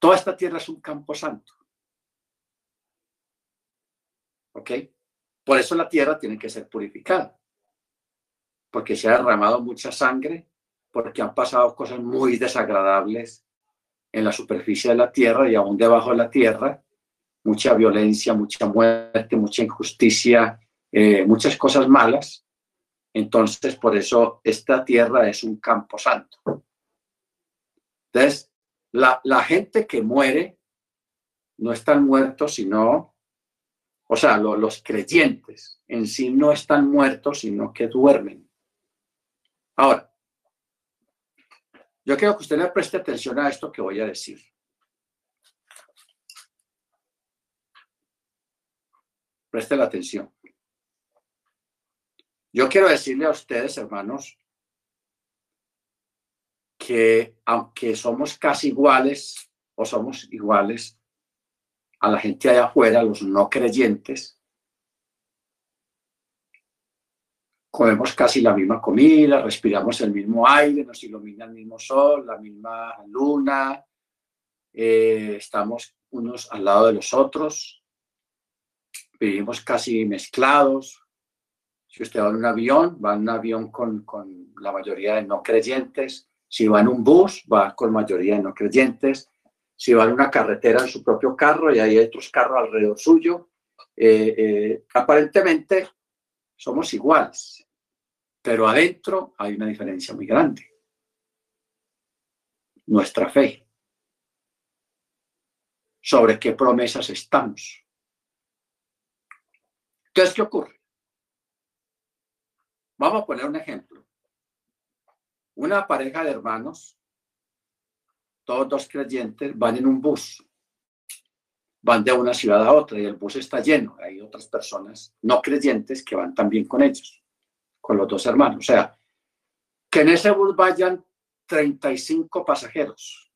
Toda esta tierra es un campo santo. ¿Ok? Por eso la tierra tiene que ser purificada. Porque se ha derramado mucha sangre, porque han pasado cosas muy desagradables en la superficie de la tierra y aún debajo de la tierra. Mucha violencia, mucha muerte, mucha injusticia, eh, muchas cosas malas. Entonces, por eso esta tierra es un campo santo. Entonces, la, gente que muere no están muertos, sino, o sea, los creyentes en sí no están muertos, sino que duermen. Ahora, yo quiero que usted le preste atención a esto que voy a decir. Preste la atención. Yo quiero decirle a ustedes, hermanos, que aunque somos casi iguales o somos iguales a la gente allá afuera, los no creyentes, comemos casi la misma comida, respiramos el mismo aire, nos ilumina el mismo sol, la misma luna, eh, estamos unos al lado de los otros, vivimos casi mezclados, si usted va en un avión, va en un avión con, con la mayoría de no creyentes. Si va en un bus, va con mayoría de no creyentes. Si va en una carretera en su propio carro y hay otros carros alrededor suyo, eh, eh, aparentemente somos iguales, pero adentro hay una diferencia muy grande. Nuestra fe. Sobre qué promesas estamos. Entonces, ¿qué ocurre? Vamos a poner un ejemplo. Una pareja de hermanos, todos dos creyentes, van en un bus. Van de una ciudad a otra y el bus está lleno. Hay otras personas no creyentes que van también con ellos, con los dos hermanos. O sea, que en ese bus vayan 35 pasajeros,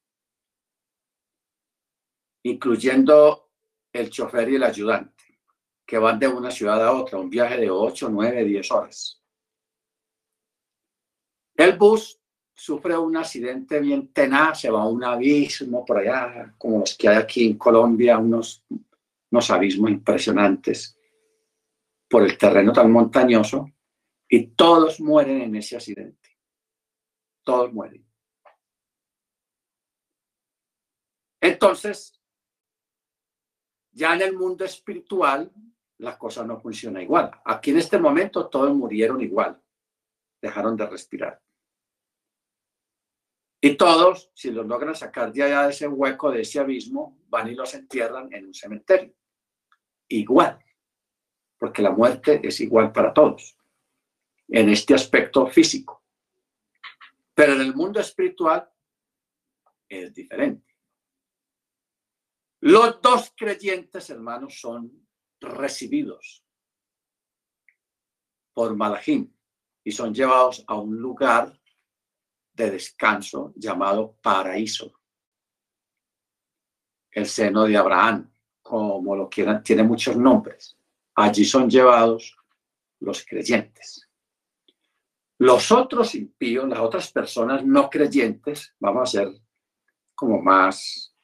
incluyendo el chofer y el ayudante, que van de una ciudad a otra, un viaje de 8, 9, 10 horas. El bus sufre un accidente bien tenaz, se va a un abismo por allá, como los que hay aquí en Colombia, unos, unos abismos impresionantes por el terreno tan montañoso, y todos mueren en ese accidente. Todos mueren. Entonces, ya en el mundo espiritual, la cosa no funciona igual. Aquí en este momento todos murieron igual, dejaron de respirar. Y todos, si los logran sacar de allá de ese hueco, de ese abismo, van y los entierran en un cementerio. Igual, porque la muerte es igual para todos, en este aspecto físico. Pero en el mundo espiritual es diferente. Los dos creyentes, hermanos, son recibidos por Malachim y son llevados a un lugar de descanso llamado paraíso. El seno de Abraham, como lo quieran, tiene muchos nombres. Allí son llevados los creyentes. Los otros impíos, las otras personas no creyentes, vamos a ser como más,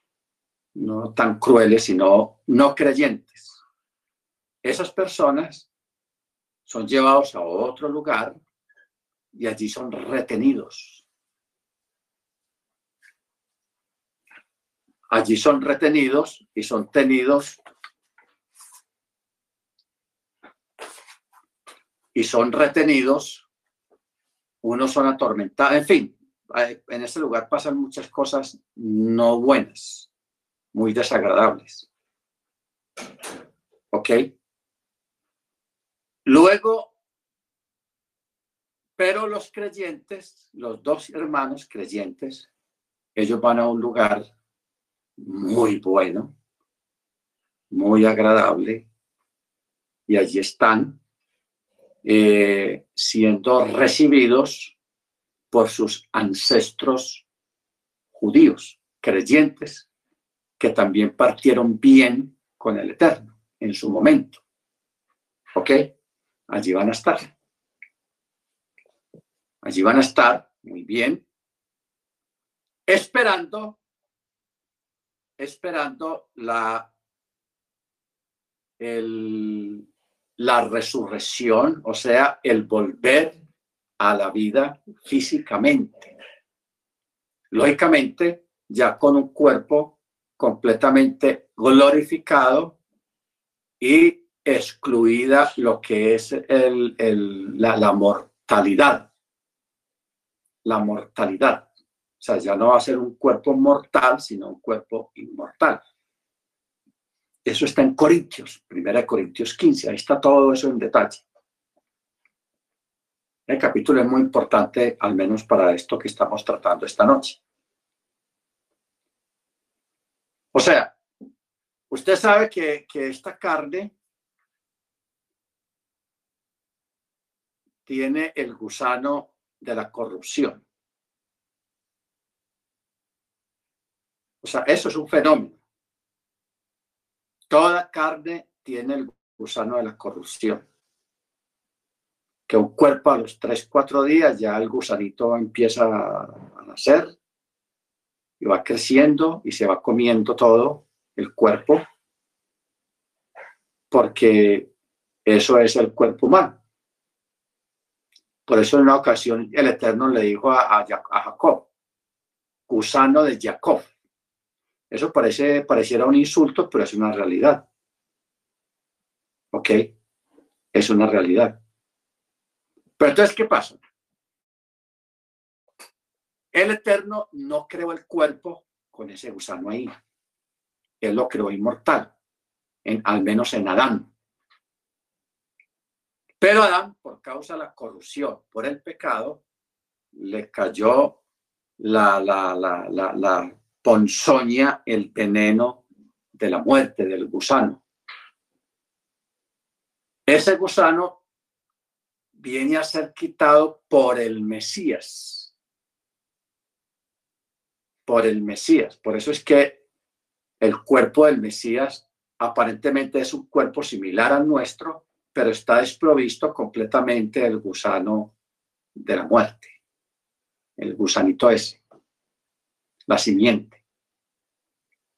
no tan crueles, sino no creyentes. Esas personas son llevados a otro lugar y allí son retenidos allí son retenidos y son tenidos y son retenidos, unos son atormentados, en fin, en ese lugar pasan muchas cosas no buenas, muy desagradables. ¿Ok? Luego, pero los creyentes, los dos hermanos creyentes, ellos van a un lugar muy bueno, muy agradable, y allí están eh, siendo recibidos por sus ancestros judíos, creyentes, que también partieron bien con el Eterno en su momento. ¿Ok? Allí van a estar. Allí van a estar muy bien, esperando esperando la, el, la resurrección, o sea, el volver a la vida físicamente. Lógicamente, ya con un cuerpo completamente glorificado y excluida lo que es el, la, la mortalidad. La mortalidad. O sea, ya no va a ser un cuerpo mortal, sino un cuerpo inmortal. Eso está en Corintios, primera Corintios 15, ahí está todo eso en detalle. El capítulo es muy importante, al menos para esto que estamos tratando esta noche. O sea, usted sabe que, que esta carne tiene el gusano de la corrupción. O sea, eso es un fenómeno. Toda carne tiene el gusano de la corrupción. Que un cuerpo a los tres, cuatro días ya el gusanito empieza a nacer y va creciendo y se va comiendo todo el cuerpo porque eso es el cuerpo humano. Por eso en una ocasión el Eterno le dijo a, a Jacob, gusano de Jacob. Eso parece, pareciera un insulto, pero es una realidad. ¿Ok? Es una realidad. Pero entonces, ¿qué pasa? El Eterno no creó el cuerpo con ese gusano ahí. Él lo creó inmortal, en, al menos en Adán. Pero Adán, por causa de la corrupción, por el pecado, le cayó la, la, la, la, ponzoña el veneno de la muerte del gusano. Ese gusano viene a ser quitado por el Mesías. Por el Mesías. Por eso es que el cuerpo del Mesías aparentemente es un cuerpo similar al nuestro, pero está desprovisto completamente del gusano de la muerte. El gusanito ese la simiente.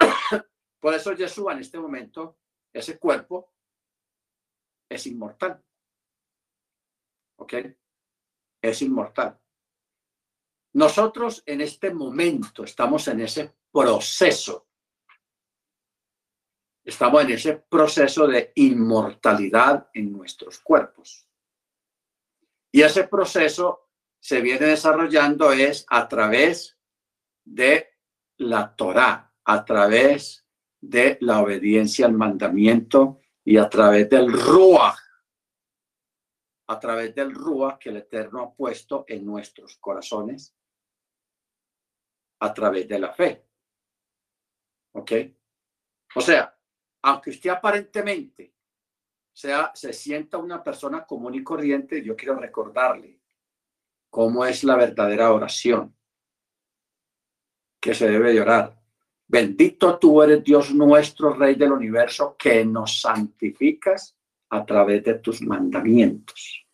Por eso Yeshua en este momento, ese cuerpo es inmortal. ¿Ok? Es inmortal. Nosotros en este momento estamos en ese proceso. Estamos en ese proceso de inmortalidad en nuestros cuerpos. Y ese proceso se viene desarrollando es a través de la Torá, a través de la obediencia al mandamiento y a través del Ruach, a través del Ruach que el Eterno ha puesto en nuestros corazones, a través de la fe. ¿Ok? O sea, aunque usted aparentemente sea, se sienta una persona común y corriente, yo quiero recordarle cómo es la verdadera oración que se debe llorar. Bendito tú eres Dios nuestro, Rey del universo, que nos santificas a través de tus mandamientos.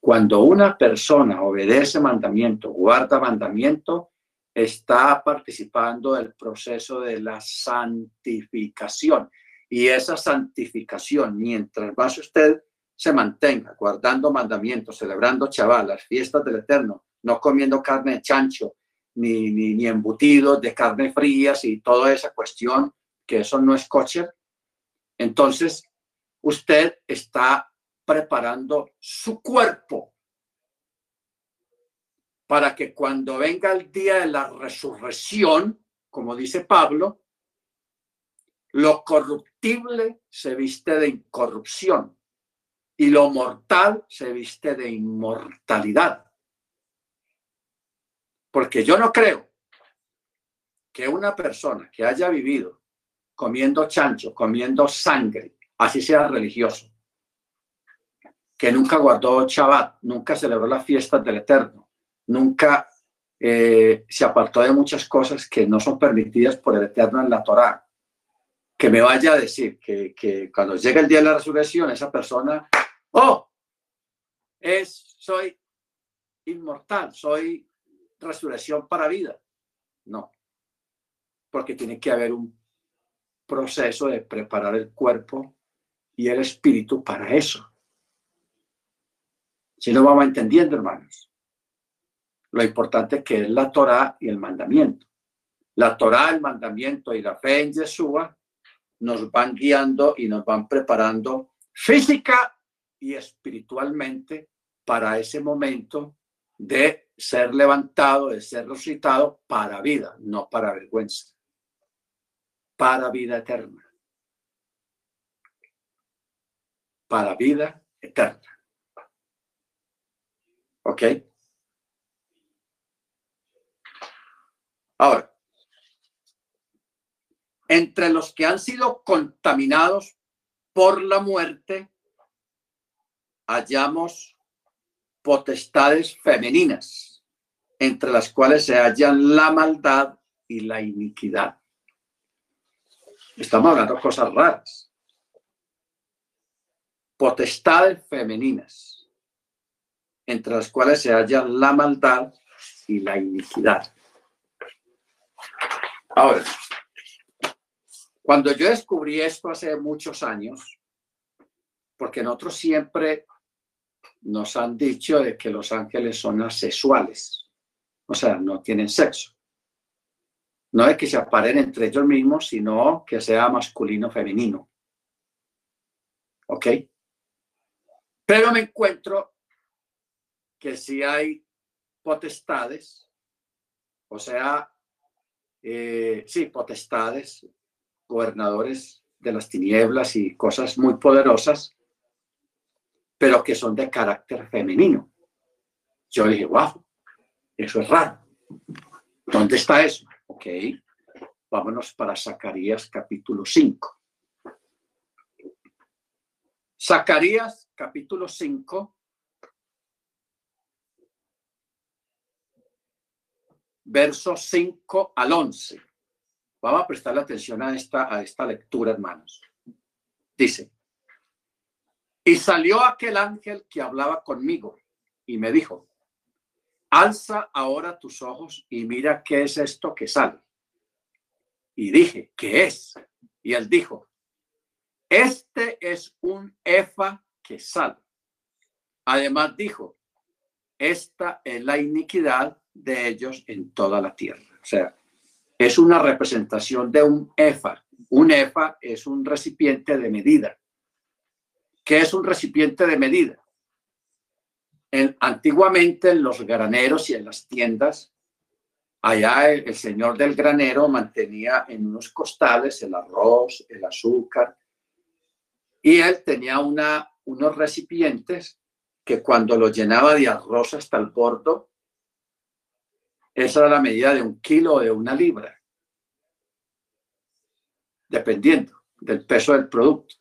Cuando una persona obedece mandamiento, guarda mandamiento, está participando del proceso de la santificación. Y esa santificación, mientras más usted se mantenga guardando mandamientos, celebrando chaval, las fiestas del Eterno, no comiendo carne de chancho, ni, ni, embutidos de carne frías y toda esa cuestión, que eso no es kosher. Entonces, usted está preparando su cuerpo para que cuando venga el día de la resurrección, como dice Pablo, lo corruptible se viste de incorrupción y lo mortal se viste de inmortalidad. Porque yo no creo que una persona que haya vivido comiendo chancho, comiendo sangre, así sea religioso, que nunca guardó Shabbat, nunca celebró las fiestas del Eterno, nunca eh, se apartó de muchas cosas que no son permitidas por el Eterno en la Torá, que me vaya a decir que, que cuando llegue el día de la resurrección, esa persona, oh, es, soy inmortal, soy resurrección para vida. No. porque tiene que haber un proceso de preparar el cuerpo y el espíritu para eso. Si no vamos entendiendo, hermanos, lo importante que es la Torah y el mandamiento. La Torah, el mandamiento y la fe en Yeshua nos van guiando y nos van preparando física y espiritualmente para ese momento de ser levantado, de ser resucitado para vida, no para vergüenza, para vida eterna. Para vida eterna. ¿Ok? Ahora, entre los que han sido contaminados por la muerte, hallamos potestades femeninas, entre las cuales se hallan la maldad y la iniquidad. Estamos hablando de cosas raras. Potestades femeninas, entre las cuales se hallan la maldad y la iniquidad. Ahora, cuando yo descubrí esto hace muchos años, porque nosotros siempre nos han dicho que los ángeles son asexuales, o sea, no tienen sexo. No es que se aparen entre ellos mismos, sino que sea masculino femenino. ¿Ok? Pero me encuentro que si hay potestades, o sea, eh, sí, potestades, gobernadores de las tinieblas y cosas muy poderosas, pero que son de carácter femenino. Yo dije, wow, eso es raro. ¿Dónde está eso? Ok, vámonos para Zacarías capítulo 5. Zacarías capítulo 5, versos 5 al 11. Vamos a prestarle atención a esta, a esta lectura, hermanos. Dice, y salió aquel ángel que hablaba conmigo y me dijo, alza ahora tus ojos y mira qué es esto que sale. Y dije, ¿qué es? Y él dijo, este es un efa que sale. Además dijo, esta es la iniquidad de ellos en toda la tierra. O sea, es una representación de un efa. Un efa es un recipiente de medida. ¿Qué es un recipiente de medida? En, antiguamente en los graneros y en las tiendas, allá el, señor del granero mantenía en unos costales el arroz, el azúcar, y él tenía unos recipientes que cuando lo llenaba de arroz hasta el bordo, esa era la medida de un kilo o de una libra, dependiendo del peso del producto.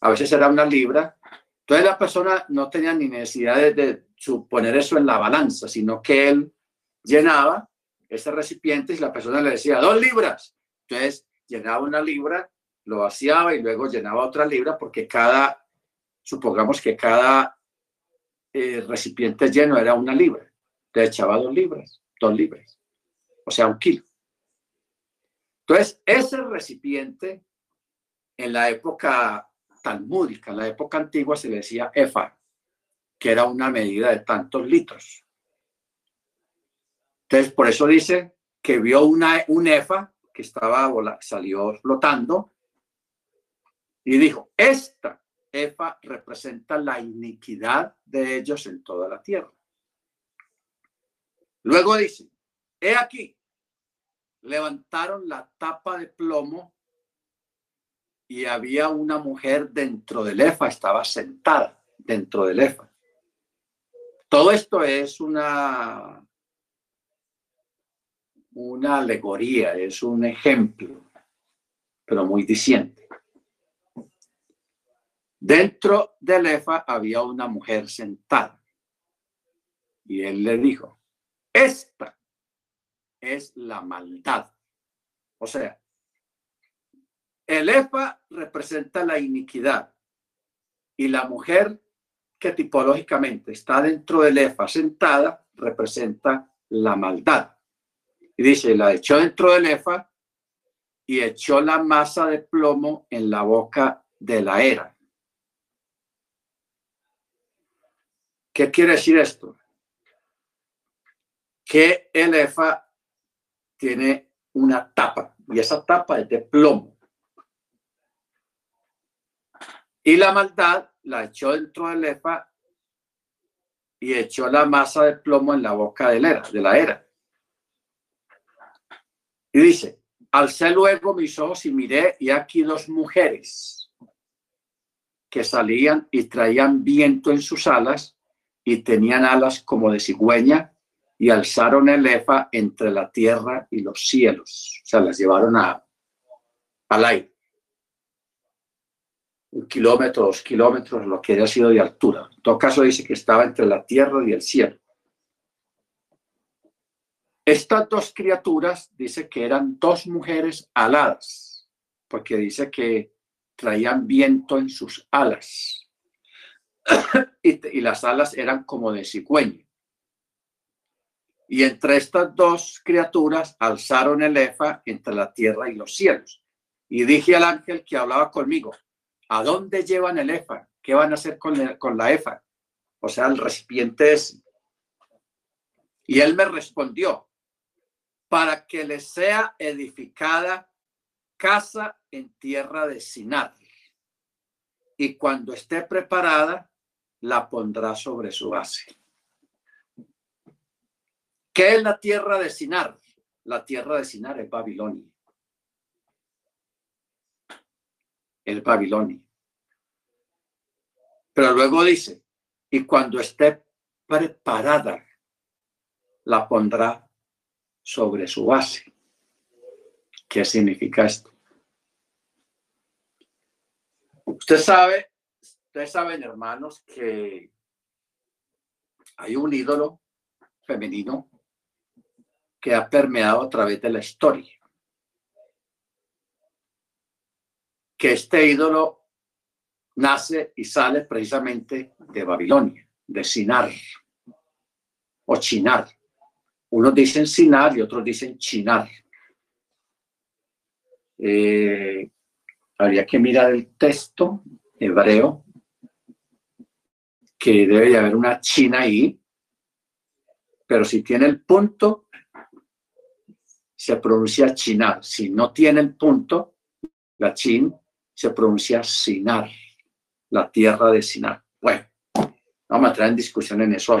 A veces era una libra. Entonces la persona no tenía ni necesidad de, de poner eso en la balanza, sino que él llenaba ese recipiente y la persona le decía dos libras. Entonces llenaba una libra, lo vaciaba y luego llenaba otra libra porque cada, supongamos que cada eh, recipiente lleno era una libra. Entonces echaba dos libras dos libres, o sea, un kilo. Entonces, ese recipiente en la época talmúdica, en la época antigua, se le decía efa, que era una medida de tantos litros. Entonces, por eso dice que vio una, un efa que estaba, salió flotando y dijo, esta efa representa la iniquidad de ellos en toda la tierra. Luego dice, he aquí, levantaron la tapa de plomo y había una mujer dentro del EFA, estaba sentada dentro del EFA. Todo esto es una, una alegoría, es un ejemplo, pero muy diciente. Dentro del EFA había una mujer sentada y él le dijo, esta es la maldad. O sea, el EFA representa la iniquidad y la mujer que tipológicamente está dentro del EFA sentada representa la maldad. Y dice, la echó dentro del EFA y echó la masa de plomo en la boca de la era. ¿Qué quiere decir esto? Que el EFA tiene una tapa y esa tapa es de plomo. Y la maldad la echó dentro del EFA y echó la masa de plomo en la boca de la era. De la. Y dice, alcé luego mis ojos y miré y aquí dos mujeres que salían y traían viento en sus alas y tenían alas como de cigüeña y alzaron el efa entre la tierra y los cielos. O sea, las llevaron a, al aire. Un kilómetro, dos kilómetros, lo que haya sido de altura. En todo caso dice que estaba entre la tierra y el cielo. Estas dos criaturas dice que eran dos mujeres aladas, porque dice que traían viento en sus alas. y, las alas eran como de cigüeña. Y entre estas dos criaturas alzaron el efa entre la tierra y los cielos. Y dije al ángel que hablaba conmigo, ¿a dónde llevan el efa? ¿Qué van a hacer con, con la efa? O sea, el recipiente es. Y él me respondió, para que le sea edificada casa en tierra de Sinar. Y cuando esté preparada, la pondrá sobre su base. ¿Qué es la tierra de Sinar? La tierra de Sinar es Babilonia. Es Babilonia. Pero luego dice, y cuando esté preparada, la pondrá sobre su base. ¿Qué significa esto? Usted sabe, ustedes saben, hermanos, que hay un ídolo femenino que ha permeado a través de la historia. Que este ídolo nace y sale precisamente de Babilonia, de Sinar o Chinar. Unos dicen Sinar y otros dicen Chinar. Eh, habría que mirar el texto hebreo, que debe de haber una China ahí, pero si tiene el punto, se pronuncia Chinar. Si no tiene el punto, la Chin, se pronuncia Sinar, la tierra de Sinar. Bueno, vamos a entrar en discusión en eso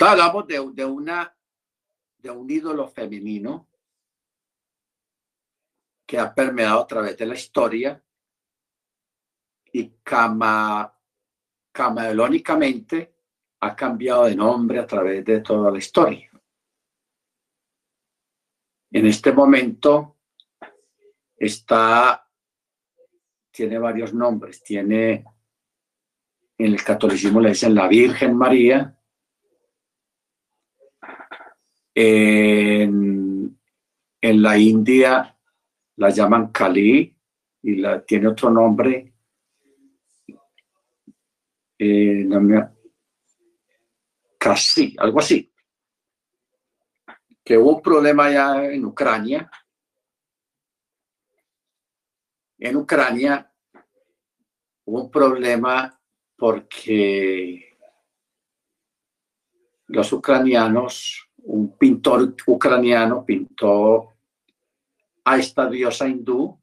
hablamos de, de, una, de un ídolo femenino que ha permeado a través de la historia y cama, camaelónicamente ha cambiado de nombre a través de toda la historia. En este momento está, tiene varios nombres, tiene, en el catolicismo le dicen la Virgen María, En, la India la llaman Kali y la, tiene otro nombre. Eh, casi, algo así. Que hubo un problema ya en Ucrania. En Ucrania hubo un problema porque los ucranianos un pintor ucraniano pintó a esta diosa hindú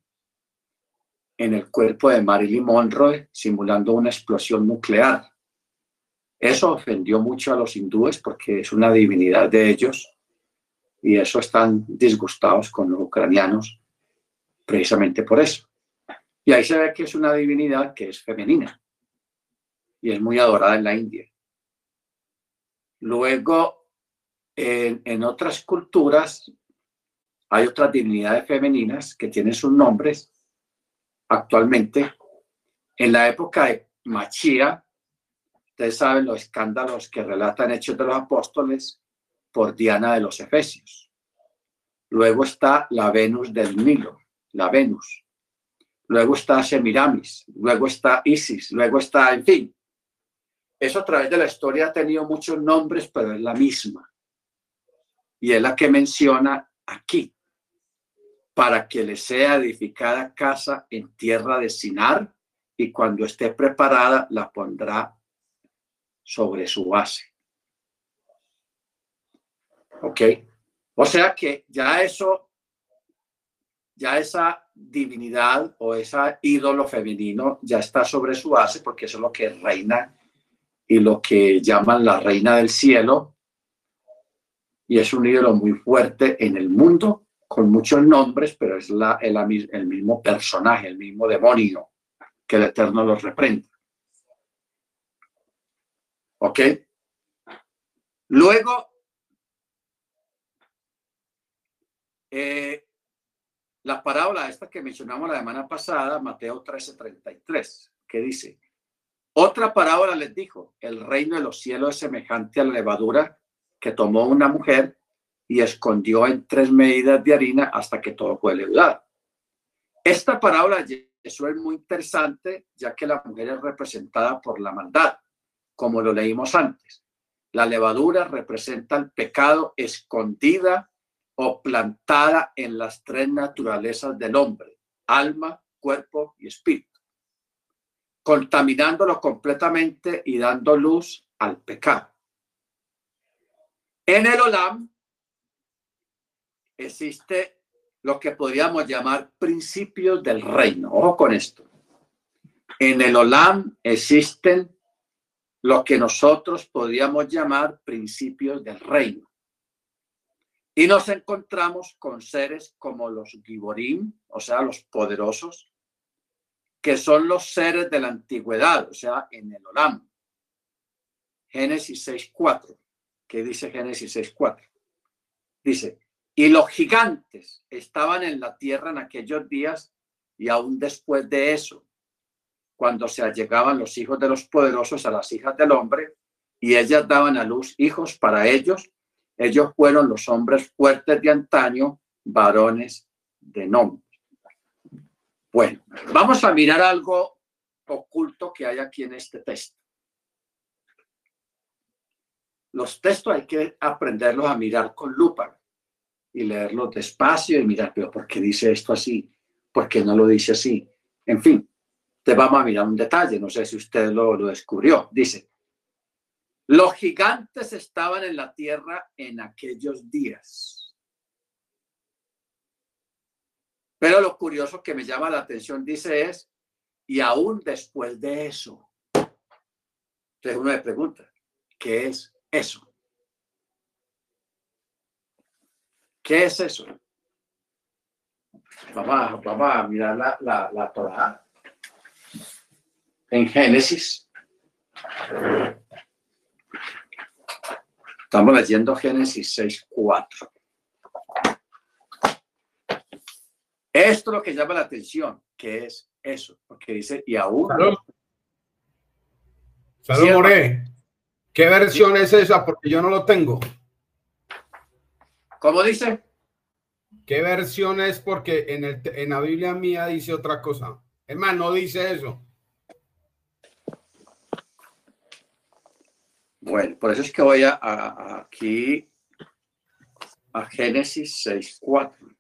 en el cuerpo de Marilyn Monroe simulando una explosión nuclear. Eso ofendió mucho a los hindúes porque es una divinidad de ellos y eso están disgustados con los ucranianos precisamente por eso. Y ahí se ve que es una divinidad que es femenina y es muy adorada en la India. Luego en, otras culturas hay otras divinidades femeninas que tienen sus nombres actualmente. En la época de Machía, ustedes saben los escándalos que relatan Hechos de los Apóstoles por Diana de los Efesios. Luego está la Venus del Nilo, la Venus. Luego está Semiramis, luego está Isis, luego está, en fin. Eso a través de la historia ha tenido muchos nombres, pero es la misma y es la que menciona aquí, para que le sea edificada casa en tierra de Sinar, y cuando esté preparada la pondrá sobre su base. ¿Ok? O sea que ya eso, ya esa divinidad o ese ídolo femenino ya está sobre su base porque eso es lo que reina y lo que llaman la reina del cielo. Y es un ídolo muy fuerte en el mundo, con muchos nombres, pero es la, el, mismo personaje, el mismo demonio que el Eterno los reprenda. ¿Ok? Luego, eh, la parábola esta que mencionamos la semana pasada, Mateo 13:33, que dice, otra parábola les dijo, el reino de los cielos es semejante a la levadura que tomó una mujer y escondió en tres medidas de harina hasta que todo fue leudado. Esta parábola eso es muy interesante, ya que la mujer es representada por la maldad, como lo leímos antes. La levadura representa el pecado escondida o plantada en las tres naturalezas del hombre, alma, cuerpo y espíritu, contaminándolo completamente y dando luz al pecado. En el Olam existe lo que podríamos llamar principios del reino. Ojo con esto. En el Olam existen lo que nosotros podríamos llamar principios del reino. Y nos encontramos con seres como los Giborim, o sea, los poderosos, que son los seres de la antigüedad, o sea, en el Olam. Génesis 6.4. ¿Qué dice Génesis 6.4? Dice, y los gigantes estaban en la tierra en aquellos días y aún después de eso, cuando se allegaban los hijos de los poderosos a las hijas del hombre y ellas daban a luz hijos para ellos, ellos fueron los hombres fuertes de antaño, varones de nombre. Bueno, vamos a mirar algo oculto que hay aquí en este texto. Los textos hay que aprenderlos a mirar con lupa y leerlo despacio y mirar, pero ¿por qué dice esto así? ¿Por qué no lo dice así? En fin, te vamos a mirar un detalle, no sé si usted lo, lo descubrió. Dice, los gigantes estaban en la tierra en aquellos días. Pero lo curioso que me llama la atención, dice, es, y aún después de eso. Entonces uno me pregunta, ¿qué es eso? ¿Qué es eso? Vamos a, mirar la, la, la Torah en Génesis. Estamos leyendo Génesis 6.4. Esto es lo que llama la atención, que es eso, porque dice, y aún... Salud, More. ¿Qué versión es esa? Porque yo no lo tengo. ¿Cómo dice? ¿Qué versión es? Porque en, el, en la Biblia mía dice otra cosa. Hermano, no dice eso. Bueno, por eso es que voy a, aquí a Génesis 6.4.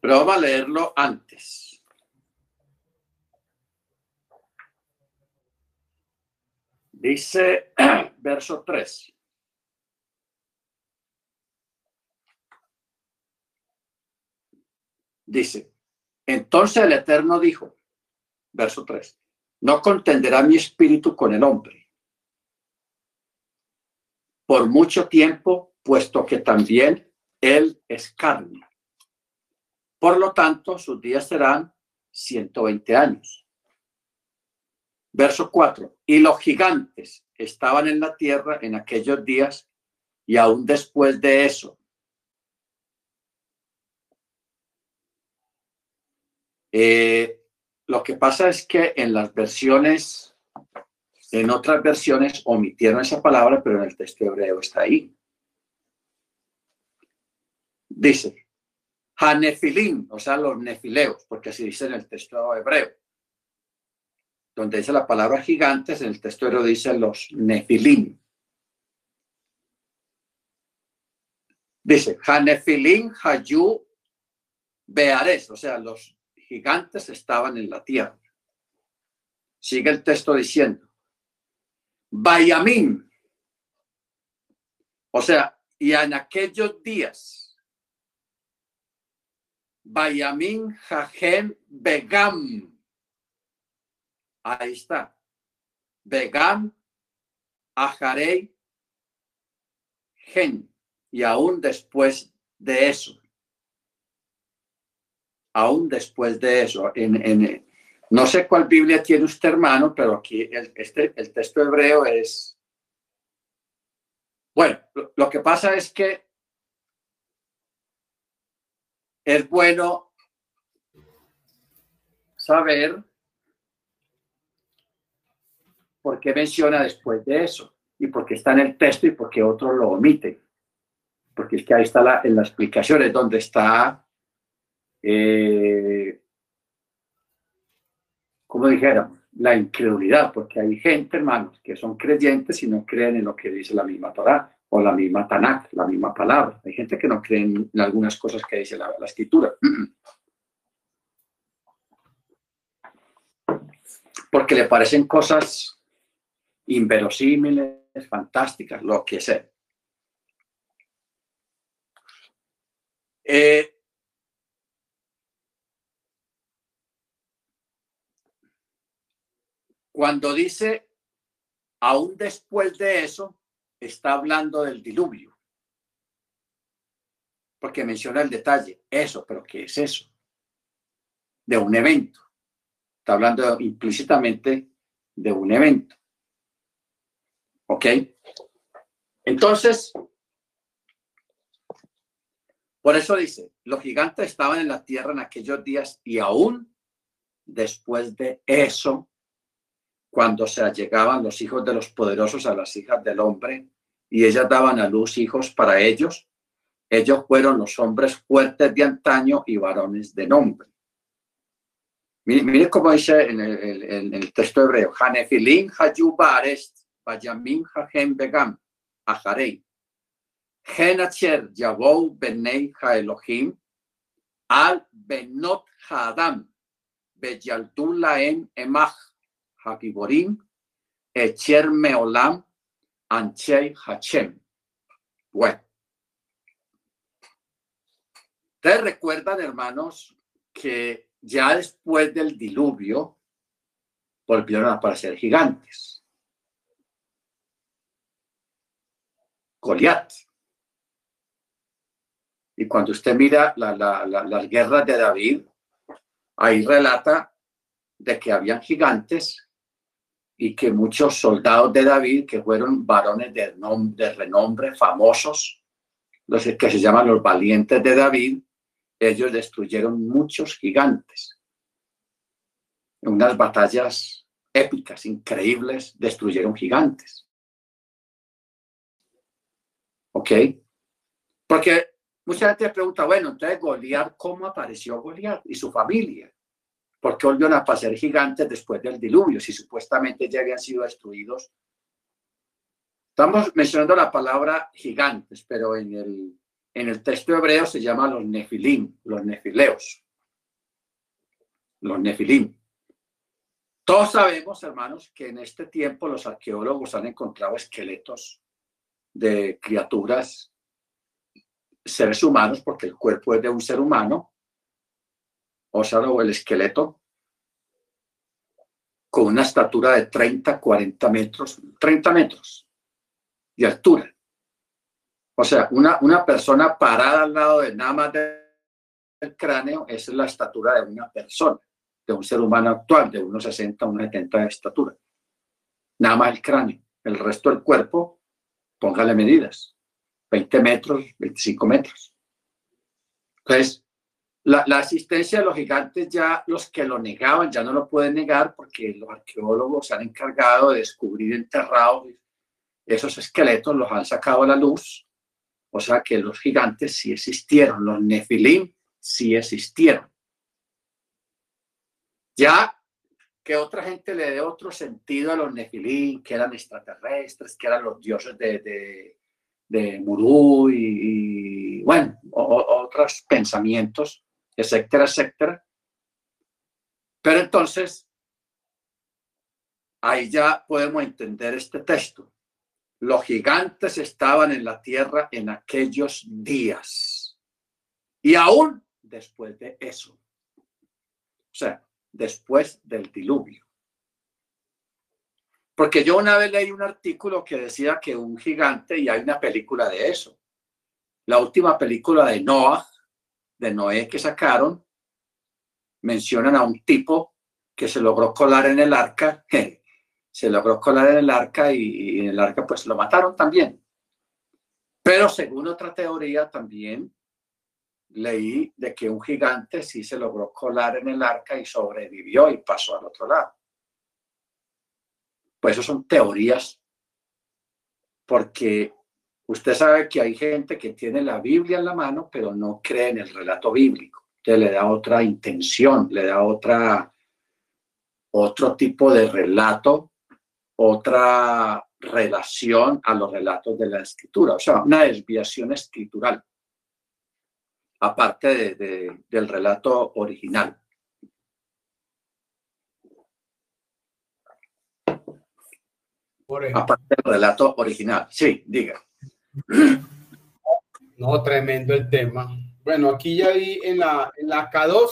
Pero vamos a leerlo antes. Dice verso 3. Dice, entonces el Eterno dijo, verso 3, no contenderá mi espíritu con el hombre por mucho tiempo, puesto que también él es carne. Por lo tanto, sus días serán 120 años. Verso 4. Y los gigantes estaban en la tierra en aquellos días y aún después de eso. Eh, lo que pasa es que en las versiones, en otras versiones omitieron esa palabra, pero en el texto hebreo está ahí. Dice, Hanefilim, o sea, los nefileos, porque así dice en el texto hebreo donde dice la palabra gigantes, en el texto hebreo dice los nefilim. Dice, Hanefilim Hayu Beares, o sea, los gigantes estaban en la tierra. Sigue el texto diciendo, Bayamín, o sea, y en aquellos días, Bayamín Jajem Begam, ahí está, Begam Ajarei Gen, y aún después de eso, aún después de eso, en, no sé cuál Biblia tiene usted, hermano, pero aquí el, este, texto hebreo es... Bueno, lo que pasa es que es bueno saber por qué menciona después de eso y por qué está en el texto y por qué otros lo omiten. Porque es que ahí está en la explicación, es donde está, eh, como dijéramos, la incredulidad, porque hay gente, hermanos, que son creyentes y no creen en lo que dice la misma Torah o la misma Tanakh, la misma palabra. Hay gente que no cree en, algunas cosas que dice la, la escritura. Porque le parecen cosas inverosímiles, fantásticas, lo que sea. Eh, cuando dice, aún después de eso, está hablando del diluvio. Porque menciona el detalle, eso, pero ¿qué es eso? De un evento. Está hablando implícitamente de un evento. ¿Ok? Entonces, por eso dice, los gigantes estaban en la tierra en aquellos días y aún después de eso, cuando se allegaban los hijos de los poderosos a las hijas del hombre y ellas daban a luz hijos para ellos, ellos fueron los hombres fuertes de antaño y varones de nombre. Mire, cómo dice en el, texto hebreo, Hanefilin Hayubarest, Bayamin Hajem Begam, Ajarei. Genacher Yabou Benei Elohim al Benot Hadam Beyaltu Laem Emach Hagiborim Echer Meolam Anchei Hachem. Bueno. Ustedes recuerdan, hermanos, que ya después del diluvio volvieron a aparecer gigantes. Goliat. Y cuando usted mira las guerras de David, ahí relata de que habían gigantes y que muchos soldados de David, que fueron varones de, renombre, famosos, los que se llaman los valientes de David, ellos destruyeron muchos gigantes. En unas batallas épicas, increíbles, destruyeron gigantes. ¿Ok? Porque Mucha gente pregunta, bueno, entonces Goliat, ¿cómo apareció Goliat y su familia? ¿Por qué volvieron a pasar gigantes después del diluvio si supuestamente ya habían sido destruidos? Estamos mencionando la palabra gigantes, pero en el, en el texto hebreo se llama los nefilim, los nefileos. Los nefilim. Todos sabemos, hermanos, que en este tiempo los arqueólogos han encontrado esqueletos de criaturas seres humanos, porque el cuerpo es de un ser humano, o sea, el esqueleto, con una estatura de 30, 40 metros, 30 metros de altura. O sea, una, una persona parada al lado de nada más del cráneo es la estatura de una persona, de un ser humano actual, de unos 60, unos 70 de estatura. Nada más el cráneo. El resto del cuerpo, póngale medidas. 20 metros, 25 metros. Entonces, la, asistencia de los gigantes ya los que lo negaban ya no lo pueden negar porque los arqueólogos se han encargado de descubrir enterrados esos esqueletos, los han sacado a la luz. O sea que los gigantes sí existieron, los nefilim sí existieron. Ya que otra gente le dé otro sentido a los Nefilim, que eran extraterrestres, que eran los dioses de, de, de Murú y, bueno, otros pensamientos, etcétera, etcétera. Pero entonces, ahí ya podemos entender este texto. Los gigantes estaban en la tierra en aquellos días y aún después de eso. O sea, después del diluvio. Porque yo una vez leí un artículo que decía que un gigante, y hay una película de eso, la última película de Noah, de Noé que sacaron, mencionan a un tipo que se logró colar en el arca, se logró colar en el arca y, en el arca pues lo mataron también. Pero según otra teoría también leí de que un gigante sí se logró colar en el arca y sobrevivió y pasó al otro lado. Pues eso son teorías, porque usted sabe que hay gente que tiene la Biblia en la mano, pero no cree en el relato bíblico. Usted le da otra intención, le da otra, otro tipo de relato, otra relación a los relatos de la escritura, o sea, una desviación escritural aparte del relato original. aparte del relato original. Sí, diga. No, tremendo el tema. Bueno, aquí ya vi en la, en la K2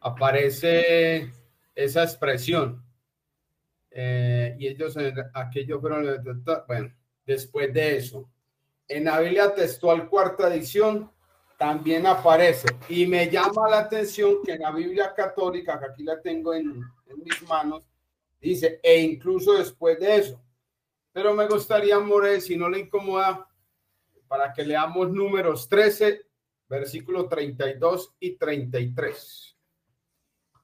aparece esa expresión. Eh, y ellos, aquello fueron, bueno, después de eso. En la Biblia textual cuarta edición también aparece. Y me llama la atención que en la Biblia católica, que aquí la tengo en, mis manos, dice, e incluso después de eso. Pero me gustaría, More, si no le incomoda, para que leamos números 13, versículo 32 y 33.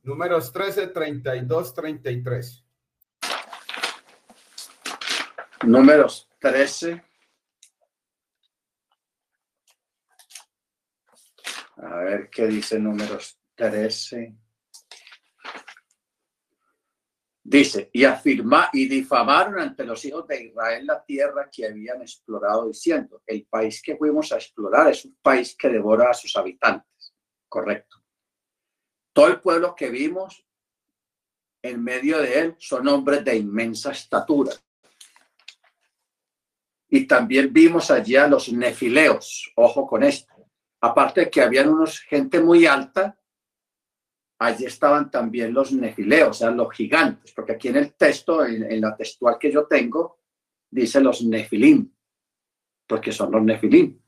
Números 13, 32, 33. Números 13, A ver qué dice números 13. Dice, y afirma y difamaron ante los hijos de Israel la tierra que habían explorado, diciendo, el país que fuimos a explorar es un país que devora a sus habitantes. Correcto. Todo el pueblo que vimos en medio de él son hombres de inmensa estatura. Y también vimos allí a los nefileos, ojo con esto, aparte de que habían unos gente muy alta, allí estaban también los nefileos, o sea, los gigantes, porque aquí en el texto, en, la textual que yo tengo, dice los nefilim, porque son los nefilim.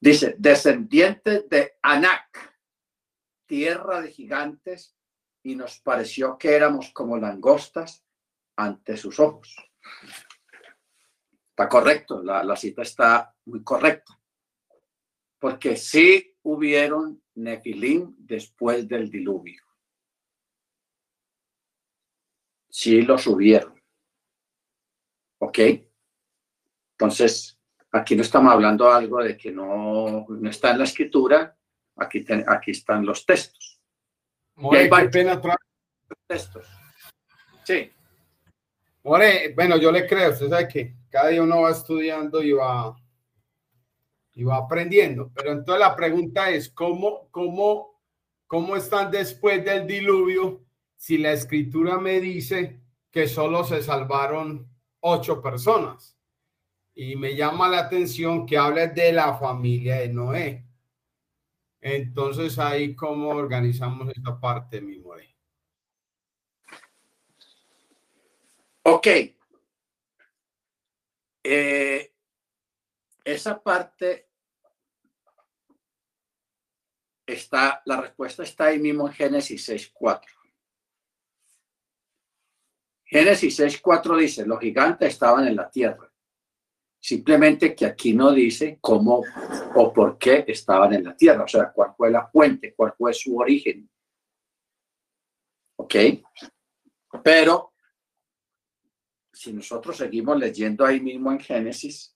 Dice, descendientes de Anak, tierra de gigantes, y nos pareció que éramos como langostas ante sus ojos. Está correcto, la, la cita está muy correcta porque sí hubieron Nefilim después del diluvio. Sí los hubieron. ¿Ok? Entonces, aquí no estamos hablando algo de que no, está en la escritura, aquí, aquí están los textos. More, qué pena textos. Sí. More, bueno, yo le creo, usted sabe que cada día uno va estudiando y va y va aprendiendo. Pero entonces la pregunta es, ¿cómo, cómo, cómo están después del diluvio si la escritura me dice que solo se salvaron ocho personas? Y me llama la atención que hable de la familia de Noé. Entonces ahí cómo organizamos esta parte, mi more. Ok. Eh, esa parte está, la respuesta está ahí mismo en Génesis 6.4. Génesis 6.4 dice, los gigantes estaban en la tierra. Simplemente que aquí no dice cómo o por qué estaban en la tierra, o sea, cuál fue la fuente, cuál fue su origen. ¿Ok? Pero si nosotros seguimos leyendo ahí mismo en Génesis,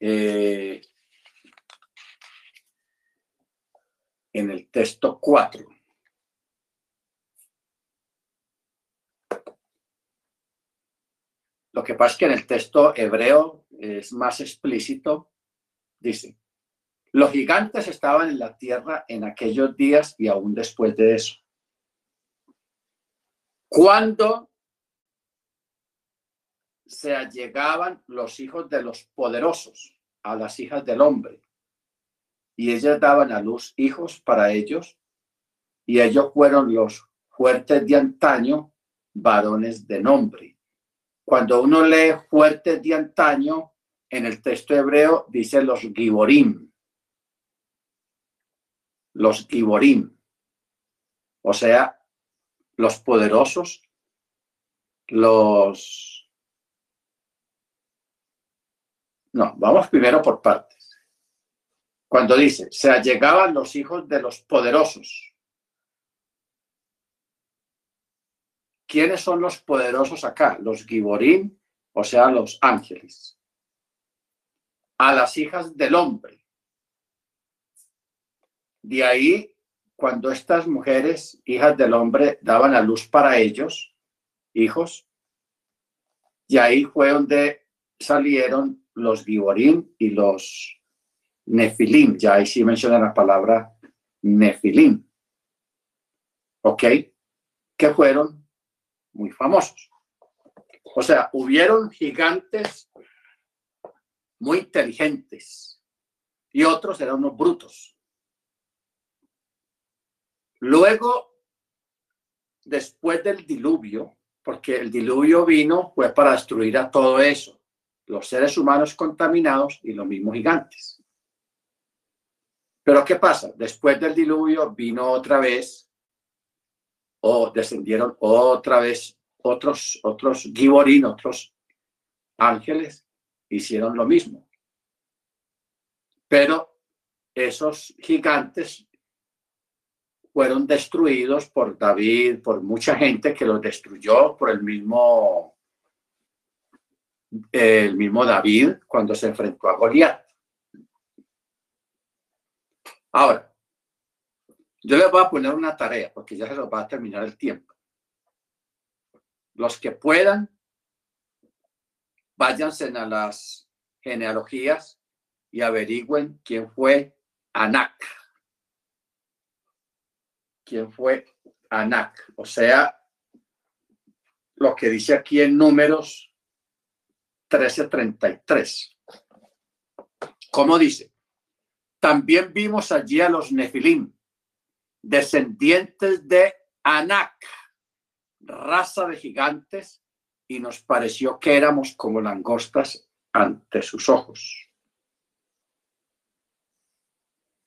eh, en el texto 4. Lo que pasa es que en el texto hebreo es más explícito. Dice, los gigantes estaban en la tierra en aquellos días y aún después de eso. Cuando se allegaban los hijos de los poderosos a las hijas del hombre, y ellas daban a luz hijos para ellos, y ellos fueron los fuertes de antaño, varones de nombre. Cuando uno lee fuertes de antaño, en el texto hebreo dice los giborim, los giborim, o sea, los poderosos, los... No, vamos primero por partes. Cuando dice, se allegaban los hijos de los poderosos. ¿Quiénes son los poderosos acá? Los giborim, o sea, los ángeles. A las hijas del hombre. De ahí, cuando estas mujeres, hijas del hombre, daban a luz para ellos, hijos, y ahí fue donde salieron los Giborim y los Nefilim. Ya ahí sí menciona la palabra Nefilim. ¿Ok? Que fueron muy famosos. O sea, hubieron gigantes muy inteligentes y otros eran unos brutos. Luego, después del diluvio, porque el diluvio vino fue para destruir a todo eso, los seres humanos contaminados y los mismos gigantes. Pero ¿qué pasa? Después del diluvio vino otra vez, o descendieron otra vez otros, otros giborín, otros ángeles, hicieron lo mismo. Pero esos gigantes fueron destruidos por David, por mucha gente que los destruyó, por el mismo, el mismo David cuando se enfrentó a Goliat. Ahora, yo les voy a poner una tarea porque ya se nos va a terminar el tiempo. Los que puedan, váyanse a las genealogías y averigüen quién fue Anak quién fue Anak. O sea, lo que dice aquí en números 1333. ¿Cómo dice? También vimos allí a los Nefilim, descendientes de Anak, raza de gigantes, y nos pareció que éramos como langostas ante sus ojos.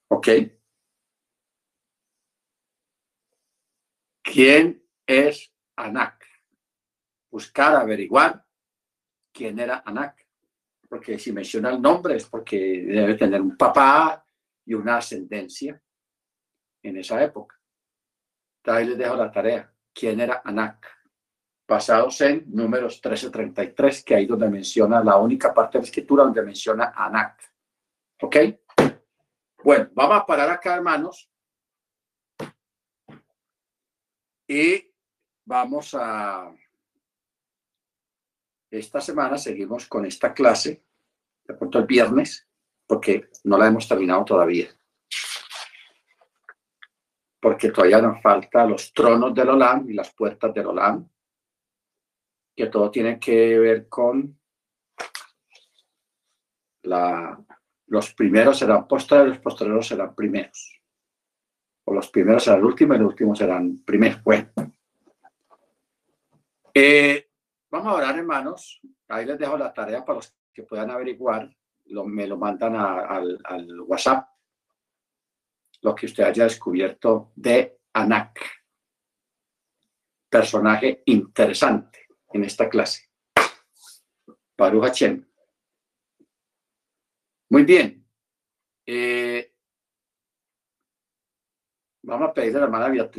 ¿Ok? ¿Quién es Anak? Buscar, averiguar quién era Anak. Porque si menciona el nombre es porque debe tener un papá y una ascendencia en esa época. Ahí les dejo la tarea. ¿Quién era Anak? Basados en números 1333, que ahí donde menciona la única parte de la escritura donde menciona Anak. ¿Ok? Bueno, vamos a parar acá, hermanos. Y vamos a... Esta semana seguimos con esta clase, de pronto el viernes, porque no la hemos terminado todavía. Porque todavía nos falta los tronos del Olam y las puertas del Olam, que todo tiene que ver con la, los primeros serán posteriores, los posteriores serán primeros o los primeros serán últimos y los últimos serán primeros. Bueno, eh, vamos a orar, hermanos. Ahí les dejo la tarea para los que puedan averiguar. Me lo mandan al, WhatsApp. Lo que usted haya descubierto de Anak. Personaje interesante en esta clase. Baruch Hachem. Muy bien. Eh, Vamos a pedir a la hermana Beatriz